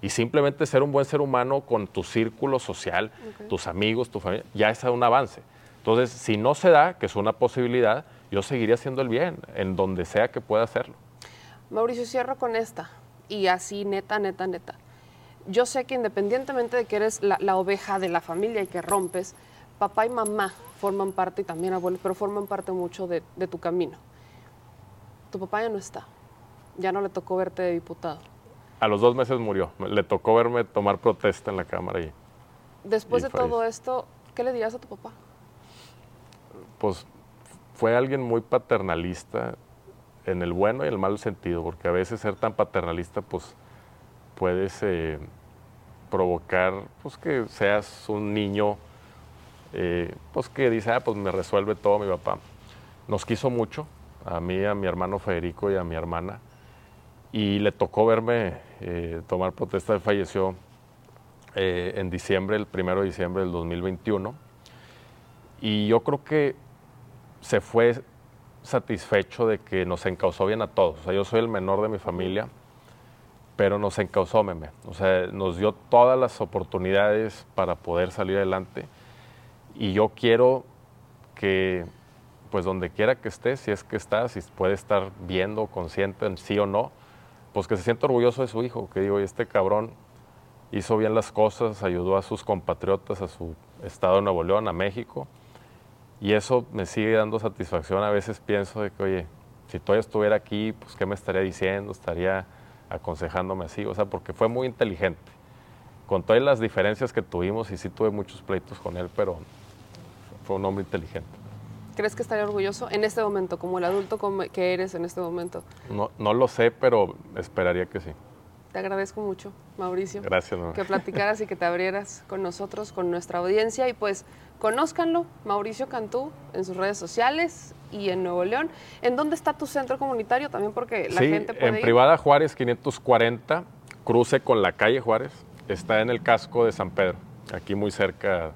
Y simplemente ser un buen ser humano con tu círculo social, tus amigos, tu familia, ya es un avance. Entonces, si no se da, que es una posibilidad, yo seguiría haciendo el bien en donde sea que pueda hacerlo. Mauricio, cierro con esta y así neta, neta, neta. Yo sé que independientemente de que eres la, oveja de la familia y que rompes, papá y mamá forman parte y también abuelos, pero forman parte mucho de, de tu camino. Tu papá ya no está, ya no le tocó verte de diputado. A los dos meses murió, le tocó verme tomar protesta en la Cámara y... Después de todo esto, ¿qué le dirías a tu papá? Pues fue alguien muy paternalista en el bueno y el mal sentido, porque a veces ser tan paternalista, pues puedes eh, provocar pues, que seas un niño eh, pues que dice, ah, pues me resuelve todo mi papá. Nos quiso mucho, a mí, a mi hermano Federico y a mi hermana, y le tocó verme eh, tomar protesta. Él falleció en diciembre, el primero de diciembre del 2021. Y yo creo que se fue satisfecho de que nos encausó bien a todos. Yo soy el menor de mi familia, pero nos encausó, meme. O sea, nos dio todas las oportunidades para poder salir adelante. Y yo quiero que, pues donde quiera que esté, si es que está, si puede estar viendo, consciente en sí o no, pues que se sienta orgulloso de su hijo, que digo, este cabrón hizo bien las cosas, ayudó a sus compatriotas, a su estado de Nuevo León, a México y eso me sigue dando satisfacción. A veces pienso de que, oye, si todavía estuviera aquí, pues qué me estaría diciendo, estaría aconsejándome así, o sea, porque fue muy inteligente. Con todas las diferencias que tuvimos, y sí tuve muchos pleitos con él, pero fue un hombre inteligente. ¿Crees que estaría orgulloso en este momento, como el adulto que eres en este momento? No, no lo sé, pero esperaría que sí. Te agradezco mucho, Mauricio. Gracias. Que platicaras y que te abrieras con nosotros, con nuestra audiencia. Y pues conózcanlo, Mauricio Cantú, en sus redes sociales y en Nuevo León. ¿En dónde está tu centro comunitario? También porque la gente puede en Privada Juárez 540, cruce con la calle Juárez. Está en el casco de San Pedro, aquí muy cerca,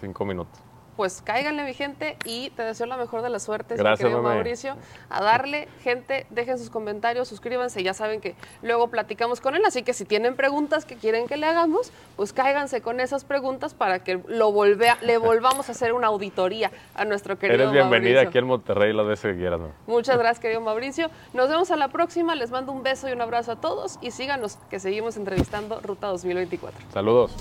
cinco minutos pues cáiganle mi gente y te deseo la mejor de las suertes, Gracias, mi Mauricio. A darle, gente, dejen sus comentarios, suscríbanse, ya saben que luego platicamos con él, así que si tienen preguntas que quieren que le hagamos, pues cáiganse con esas preguntas para que lo le volvamos a hacer una auditoría a nuestro querido Eres bienvenida aquí en Monterrey las veces que quieras. Muchas gracias, querido Mauricio. Nos vemos a la próxima, les mando un beso y un abrazo a todos y síganos que seguimos entrevistando Ruta 2024. Saludos.